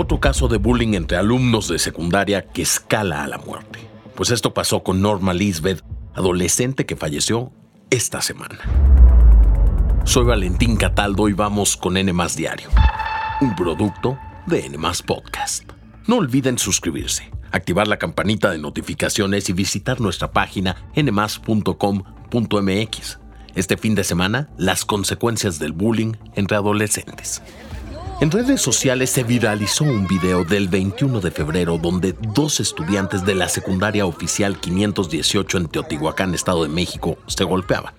Otro caso de bullying entre alumnos de secundaria que escala a la muerte. Pues esto pasó con Norma Lisbeth, adolescente que falleció esta semana. Soy Valentín Cataldo y vamos con N Diario, un producto de N Podcast. No olviden suscribirse, activar la campanita de notificaciones y visitar nuestra página nmas.com.mx. Este fin de semana, las consecuencias del bullying entre adolescentes. En redes sociales se viralizó un video del 21 de febrero donde dos estudiantes de la secundaria oficial 518 en Teotihuacán, Estado de México, se golpeaban.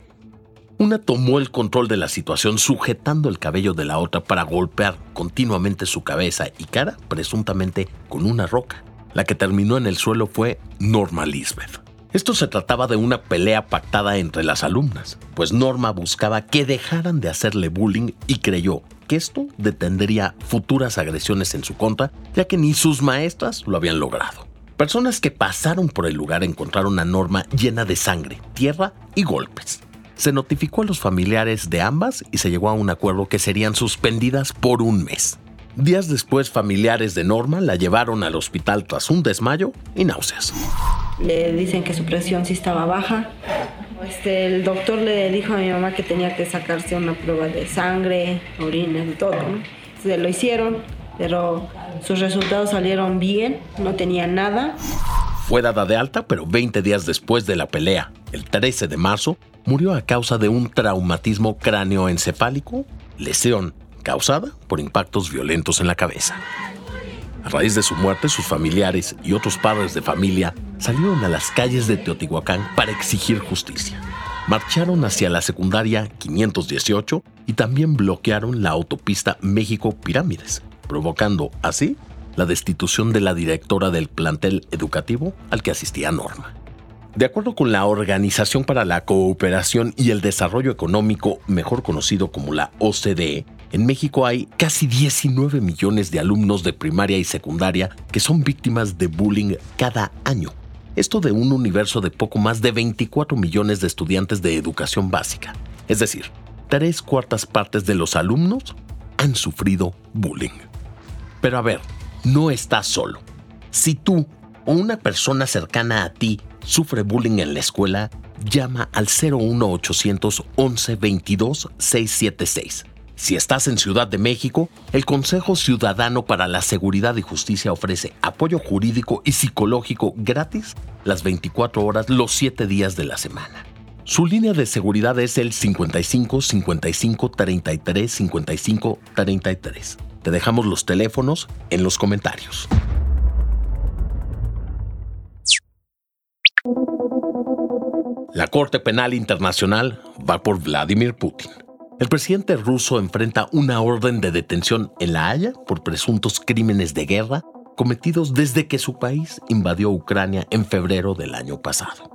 Una tomó el control de la situación sujetando el cabello de la otra para golpear continuamente su cabeza y cara, presuntamente con una roca. La que terminó en el suelo fue Norma Lisbeth. Esto se trataba de una pelea pactada entre las alumnas, pues Norma buscaba que dejaran de hacerle bullying y creyó que esto detendría futuras agresiones en su contra, ya que ni sus maestras lo habían logrado. Personas que pasaron por el lugar encontraron a Norma llena de sangre, tierra y golpes. Se notificó a los familiares de ambas y se llegó a un acuerdo que serían suspendidas por un mes. Días después, familiares de Norma la llevaron al hospital tras un desmayo y náuseas. Le dicen que su presión sí estaba baja, este, el doctor le dijo a mi mamá que tenía que sacarse una prueba de sangre, orina, y todo. Se lo hicieron, pero sus resultados salieron bien, no tenía nada. Fue dada de alta, pero 20 días después de la pelea, el 13 de marzo, murió a causa de un traumatismo cráneoencefálico, lesión causada por impactos violentos en la cabeza. A raíz de su muerte, sus familiares y otros padres de familia salieron a las calles de Teotihuacán para exigir justicia. Marcharon hacia la secundaria 518 y también bloquearon la autopista México Pirámides, provocando así la destitución de la directora del plantel educativo al que asistía Norma. De acuerdo con la Organización para la Cooperación y el Desarrollo Económico, mejor conocido como la OCDE, en México hay casi 19 millones de alumnos de primaria y secundaria que son víctimas de bullying cada año. Esto de un universo de poco más de 24 millones de estudiantes de educación básica. Es decir, tres cuartas partes de los alumnos han sufrido bullying. Pero a ver, no estás solo. Si tú o una persona cercana a ti sufre bullying en la escuela, llama al 01800 11 22 676 si estás en Ciudad de México, el Consejo Ciudadano para la Seguridad y Justicia ofrece apoyo jurídico y psicológico gratis las 24 horas los 7 días de la semana. Su línea de seguridad es el 55 55 33 55 33. Te dejamos los teléfonos en los comentarios. La Corte Penal Internacional va por Vladimir Putin. El presidente ruso enfrenta una orden de detención en La Haya por presuntos crímenes de guerra cometidos desde que su país invadió Ucrania en febrero del año pasado.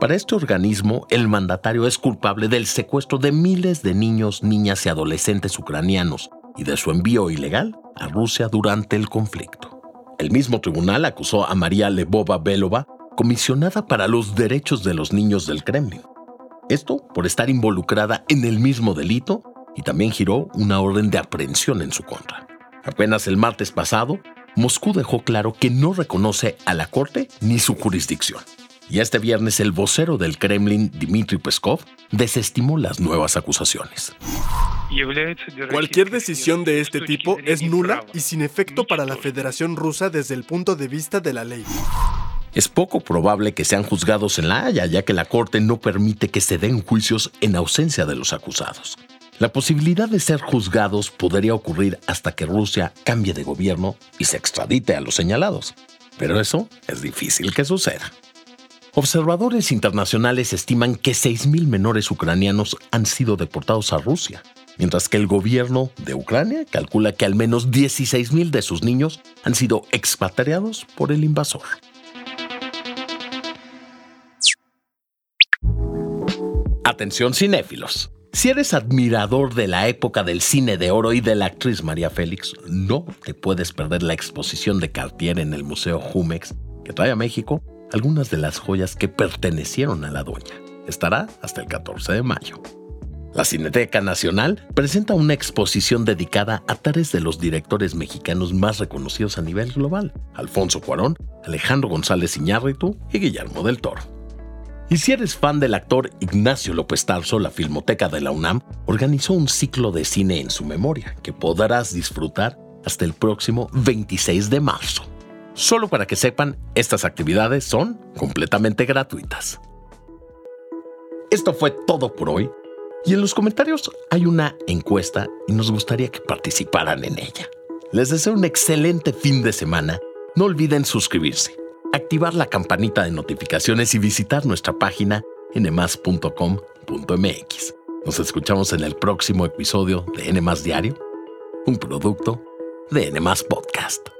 Para este organismo, el mandatario es culpable del secuestro de miles de niños, niñas y adolescentes ucranianos y de su envío ilegal a Rusia durante el conflicto. El mismo tribunal acusó a María Lebova Belova, comisionada para los derechos de los niños del Kremlin, esto por estar involucrada en el mismo delito y también giró una orden de aprehensión en su contra. Apenas el martes pasado, Moscú dejó claro que no reconoce a la Corte ni su jurisdicción. Y este viernes el vocero del Kremlin, Dmitry Peskov, desestimó las nuevas acusaciones. Cualquier decisión de este tipo es nula y sin efecto para la Federación Rusa desde el punto de vista de la ley. Es poco probable que sean juzgados en La Haya, ya que la Corte no permite que se den juicios en ausencia de los acusados. La posibilidad de ser juzgados podría ocurrir hasta que Rusia cambie de gobierno y se extradite a los señalados. Pero eso es difícil que suceda. Observadores internacionales estiman que 6.000 menores ucranianos han sido deportados a Rusia, mientras que el gobierno de Ucrania calcula que al menos 16.000 de sus niños han sido expatriados por el invasor. Atención cinéfilos. Si eres admirador de la época del cine de oro y de la actriz María Félix, no te puedes perder la exposición de Cartier en el Museo Jumex, que trae a México algunas de las joyas que pertenecieron a la doña. Estará hasta el 14 de mayo. La Cineteca Nacional presenta una exposición dedicada a tres de los directores mexicanos más reconocidos a nivel global, Alfonso Cuarón, Alejandro González Iñárritu y Guillermo del Toro. Y si eres fan del actor Ignacio López Tarso, la Filmoteca de la UNAM organizó un ciclo de cine en su memoria que podrás disfrutar hasta el próximo 26 de marzo. Solo para que sepan, estas actividades son completamente gratuitas. Esto fue todo por hoy. Y en los comentarios hay una encuesta y nos gustaría que participaran en ella. Les deseo un excelente fin de semana. No olviden suscribirse, activar la campanita de notificaciones y visitar nuestra página nmas.com.mx. Nos escuchamos en el próximo episodio de NMAS Diario, un producto de NMAS Podcast.